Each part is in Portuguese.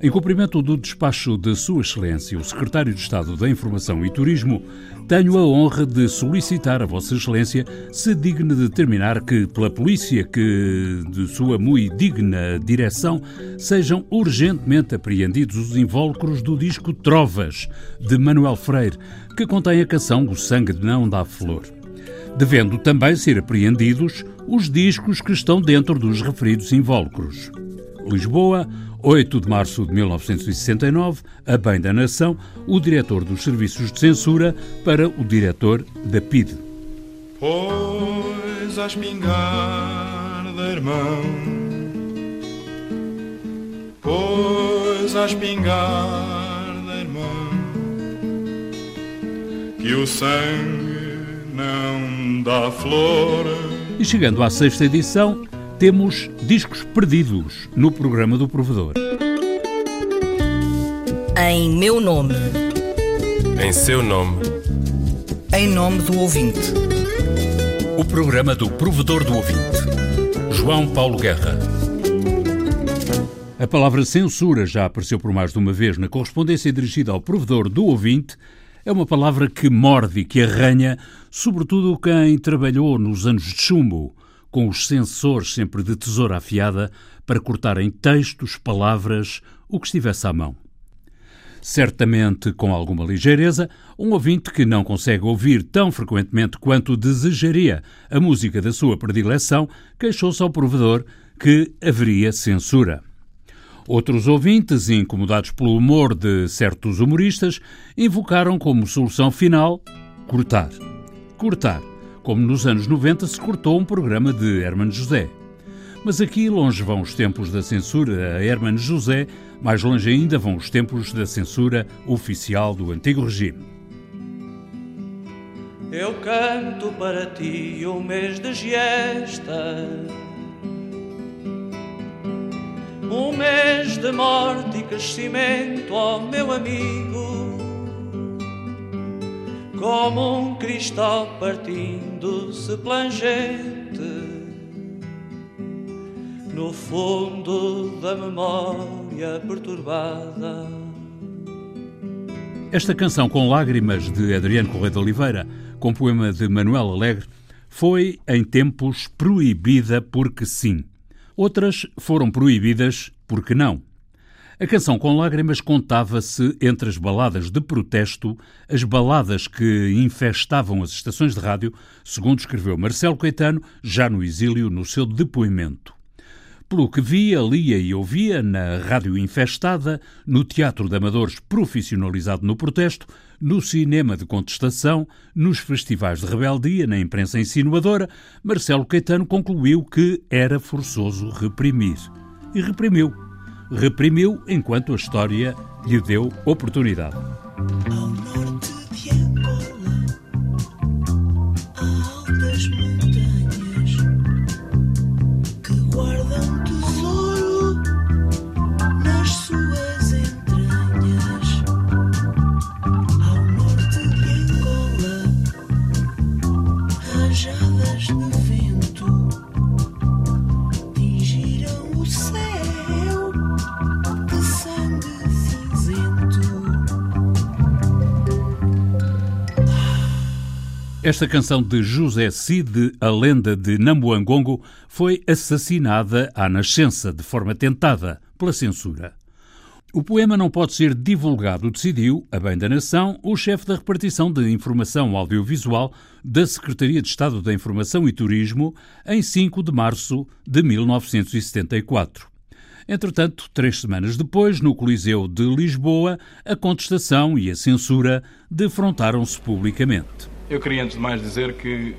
Em cumprimento do despacho de Sua Excelência, o Secretário de Estado da Informação e Turismo, tenho a honra de solicitar a Vossa Excelência se digne determinar que, pela polícia que, de sua muito digna direção, sejam urgentemente apreendidos os invólucros do disco Trovas, de Manuel Freire, que contém a canção O Sangue Não Dá Flor. Devendo também ser apreendidos os discos que estão dentro dos referidos invólucros. Lisboa, 8 de março de 1969, a bem da nação, o diretor dos serviços de censura para o diretor da PID. Pois a espingarda, irmão, pois a espingarda, irmão, que o sangue não dá flor. E chegando à sexta edição, temos discos perdidos no programa do provedor. Em meu nome. Em seu nome. Em nome do ouvinte. O programa do provedor do ouvinte. João Paulo Guerra. A palavra censura já apareceu por mais de uma vez na correspondência dirigida ao provedor do ouvinte. É uma palavra que morde e que arranha, sobretudo quem trabalhou nos anos de chumbo com os sensores sempre de tesoura afiada para cortar em textos, palavras, o que estivesse à mão. Certamente com alguma ligeireza, um ouvinte que não consegue ouvir tão frequentemente quanto desejaria a música da sua predileção queixou-se ao provedor que haveria censura. Outros ouvintes, incomodados pelo humor de certos humoristas, invocaram como solução final cortar. Cortar como nos anos 90 se cortou um programa de Hermano José. Mas aqui longe vão os tempos da censura a Hermano José, mais longe ainda vão os tempos da censura oficial do antigo regime. Eu canto para ti o mês de giesta, um mês de morte e crescimento, ó oh, meu amigo como um cristal partindo-se plangente no fundo da memória perturbada. Esta canção com lágrimas de Adriano Correia de Oliveira, com poema de Manuel Alegre, foi em tempos proibida porque sim. Outras foram proibidas porque não. A canção com lágrimas contava-se entre as baladas de protesto, as baladas que infestavam as estações de rádio, segundo escreveu Marcelo Caetano, já no exílio, no seu depoimento. Pelo que via, lia e ouvia na rádio infestada, no teatro de amadores profissionalizado no protesto, no cinema de contestação, nos festivais de rebeldia, na imprensa insinuadora, Marcelo Caetano concluiu que era forçoso reprimir. E reprimiu reprimiu enquanto a história lhe deu oportunidade. Esta canção de José Cid, a lenda de Nambuangongo, foi assassinada à nascença de forma tentada pela censura. O poema não pode ser divulgado, decidiu, a bem da nação, o chefe da repartição de informação audiovisual da Secretaria de Estado da Informação e Turismo em 5 de março de 1974. Entretanto, três semanas depois, no Coliseu de Lisboa, a contestação e a censura defrontaram-se publicamente. Eu queria antes de mais dizer que,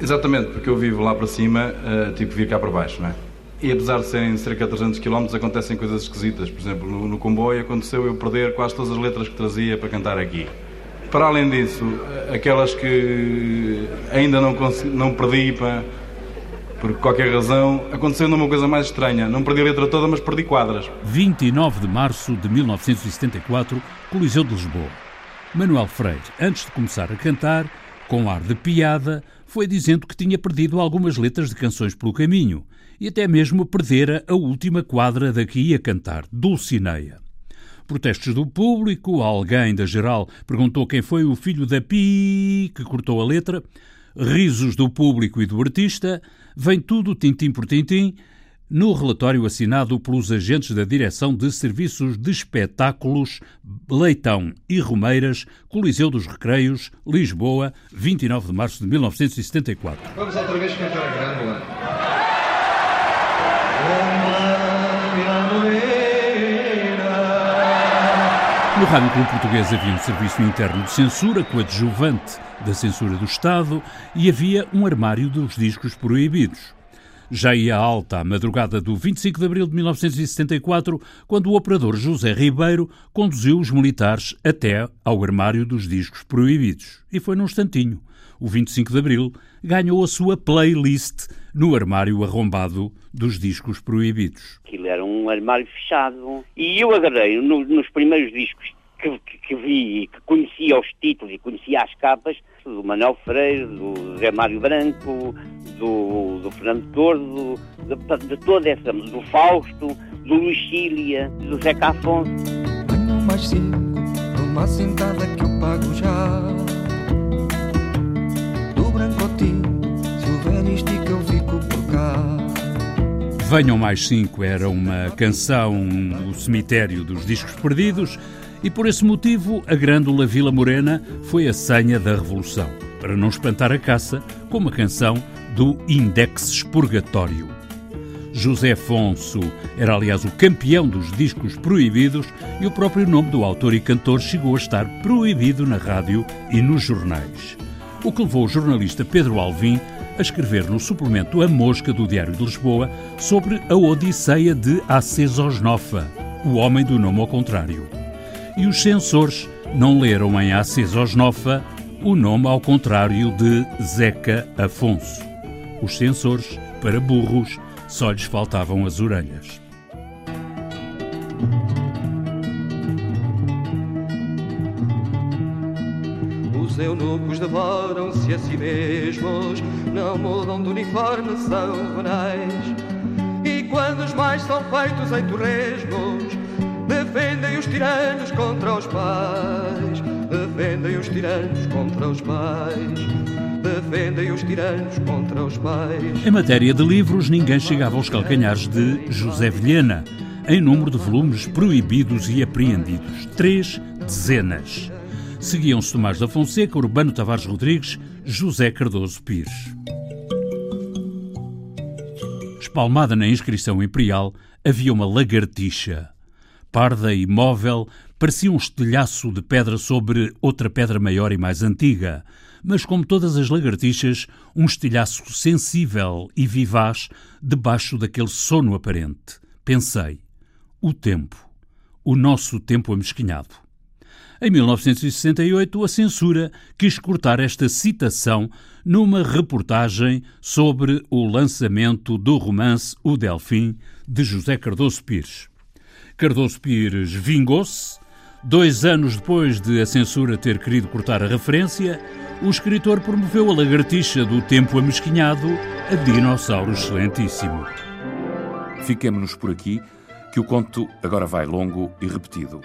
exatamente porque eu vivo lá para cima, uh, tive que vir cá para baixo, não é? E apesar de serem cerca de 300 km, acontecem coisas esquisitas. Por exemplo, no, no comboio aconteceu eu perder quase todas as letras que trazia para cantar aqui. Para além disso, eh, aquelas que ainda não, não perdi para, por qualquer razão, aconteceu uma coisa mais estranha. Não perdi a letra toda, mas perdi quadras. 29 de março de 1974, Coliseu de Lisboa. Manuel Freire, antes de começar a cantar, com ar de piada, foi dizendo que tinha perdido algumas letras de canções pelo caminho e até mesmo perdera a última quadra daqui ia cantar, Dulcineia. Protestos do público, alguém da geral perguntou quem foi o filho da Pi que cortou a letra, risos do público e do artista, vem tudo tintim por tintim no relatório assinado pelos agentes da Direção de Serviços de Espetáculos Leitão e Romeiras, Coliseu dos Recreios, Lisboa, 29 de março de 1974. Vamos outra vez cantar a grândola. No Rádio Clube Português havia um serviço interno de censura, coadjuvante da censura do Estado, e havia um armário dos discos proibidos. Já ia alta a madrugada do 25 de abril de 1974, quando o operador José Ribeiro conduziu os militares até ao armário dos discos proibidos. E foi num instantinho. O 25 de abril ganhou a sua playlist no armário arrombado dos discos proibidos. Aquilo era um armário fechado. E eu agarrei no, nos primeiros discos que, que, que, vi e que conhecia os títulos e conhecia as capas, do Manuel Freire, do Zé Mário Branco, do, do Fernando Tordo, de, de, toda essa, do Fausto, do Luís Cília, do Zeca Afonso. Venham mais cinco, numa sentada que eu pago já. Do branco ao tinto, se houver isto eu fico por cá. Venham mais cinco era uma canção, o cemitério dos discos perdidos, e por esse motivo a grândula Vila Morena foi a senha da Revolução, para não espantar a caça, com uma canção do Index Expurgatório. José Afonso era, aliás, o campeão dos discos proibidos e o próprio nome do autor e cantor chegou a estar proibido na rádio e nos jornais. O que levou o jornalista Pedro Alvim a escrever no suplemento A Mosca do Diário de Lisboa sobre a Odisseia de Acés Osnofa, o homem do nome ao contrário. E os censores não leram em Acés Osnofa o nome ao contrário de Zeca Afonso. Os censores, para burros, só lhes faltavam as orelhas. Os eunucos devoram-se a si mesmos, não mudam de uniforme, são venais. E quando os mais são feitos em torresmos, defendem os tiranos contra os pais, defendem os tiranos contra os pais. Defendem os tiranos contra os pais. Em matéria de livros, ninguém chegava aos calcanhares de José Vilhena, em número de volumes proibidos e apreendidos. Três dezenas. Seguiam-se Tomás da Fonseca, Urbano Tavares Rodrigues, José Cardoso Pires. Espalmada na inscrição imperial havia uma lagartixa. Parda e móvel, parecia um estilhaço de pedra sobre outra pedra maior e mais antiga, mas como todas as lagartixas, um estilhaço sensível e vivaz debaixo daquele sono aparente. Pensei, o tempo, o nosso tempo amesquinhado. Em 1968, a censura quis cortar esta citação numa reportagem sobre o lançamento do romance O Delfim, de José Cardoso Pires. Cardoso Pires vingou-se. Dois anos depois de a censura ter querido cortar a referência, o escritor promoveu a lagartixa do tempo amesquinhado a dinossauro excelentíssimo. Fiquemos-nos por aqui, que o conto agora vai longo e repetido.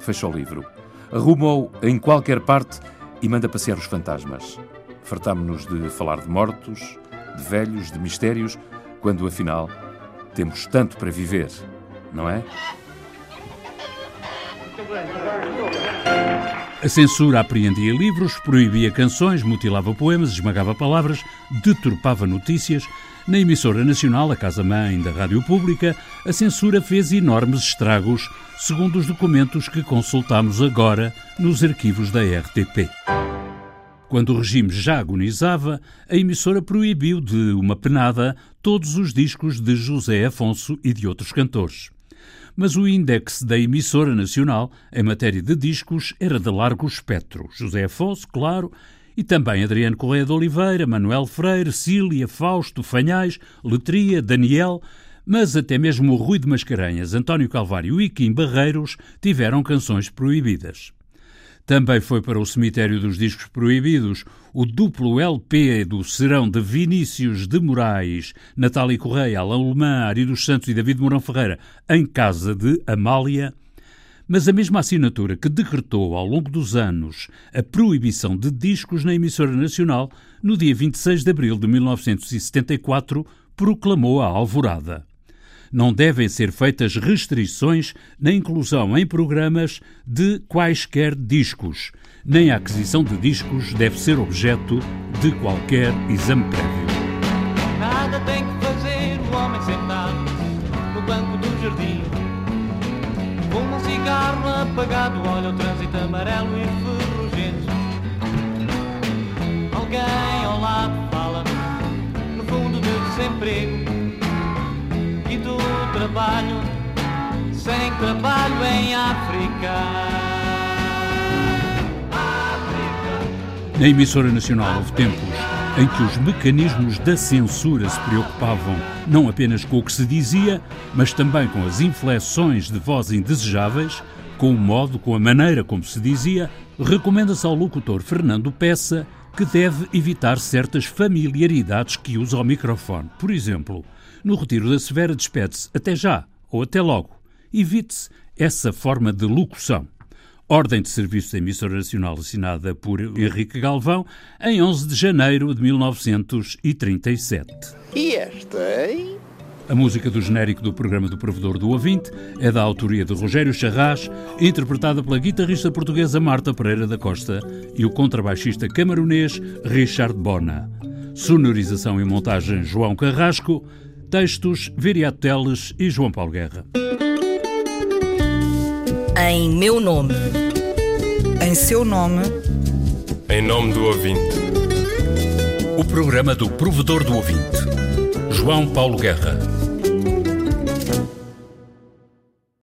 Fecha o livro. Arruma-o em qualquer parte e manda passear os fantasmas. Fartámo-nos de falar de mortos, de velhos, de mistérios, quando afinal temos tanto para viver, não é? A censura apreendia livros, proibia canções, mutilava poemas, esmagava palavras, deturpava notícias. Na emissora nacional, a casa-mãe da Rádio Pública, a censura fez enormes estragos, segundo os documentos que consultamos agora nos arquivos da RTP. Quando o regime já agonizava, a emissora proibiu de uma penada todos os discos de José Afonso e de outros cantores mas o índex da emissora nacional em matéria de discos era de largo espectro. José Afonso, claro, e também Adriano Correia de Oliveira, Manuel Freire, Cília, Fausto, Fanhais, Letria, Daniel, mas até mesmo o Rui de Mascarenhas, António Calvário e Kim Barreiros tiveram canções proibidas. Também foi para o cemitério dos discos proibidos o duplo LP do Serão de Vinícius de Moraes, Natália Correia, Alain Lemã, Ari dos Santos e David Mourão Ferreira, em casa de Amália. Mas a mesma assinatura que decretou ao longo dos anos a proibição de discos na emissora nacional, no dia 26 de abril de 1974, proclamou a alvorada não devem ser feitas restrições na inclusão em programas de quaisquer discos, nem a aquisição de discos deve ser objeto de qualquer exame prévio. Nada tem que fazer o homem sentado no banco do jardim. Fuma um cigarro apagado, olha o trânsito amarelo e ferrugento. Trabalho, sem trabalho em África. Na emissora nacional houve tempos em que os mecanismos da censura se preocupavam não apenas com o que se dizia, mas também com as inflexões de voz indesejáveis, com o modo, com a maneira como se dizia, recomenda-se ao locutor Fernando Peça que deve evitar certas familiaridades que usa ao microfone. Por exemplo, no retiro da Severa despede-se até já ou até logo. Evite-se essa forma de locução. Ordem de Serviço da Emissora Nacional assinada por Henrique Galvão em 11 de janeiro de 1937. E esta, hein? A música do genérico do programa do Provedor do Ouvinte é da autoria de Rogério Charras, interpretada pela guitarrista portuguesa Marta Pereira da Costa e o contrabaixista camaronês Richard Bona. Sonorização e montagem João Carrasco, Textos Viriato Teles e João Paulo Guerra. Em meu nome. Em seu nome. Em nome do ouvinte. O programa do provedor do ouvinte. João Paulo Guerra.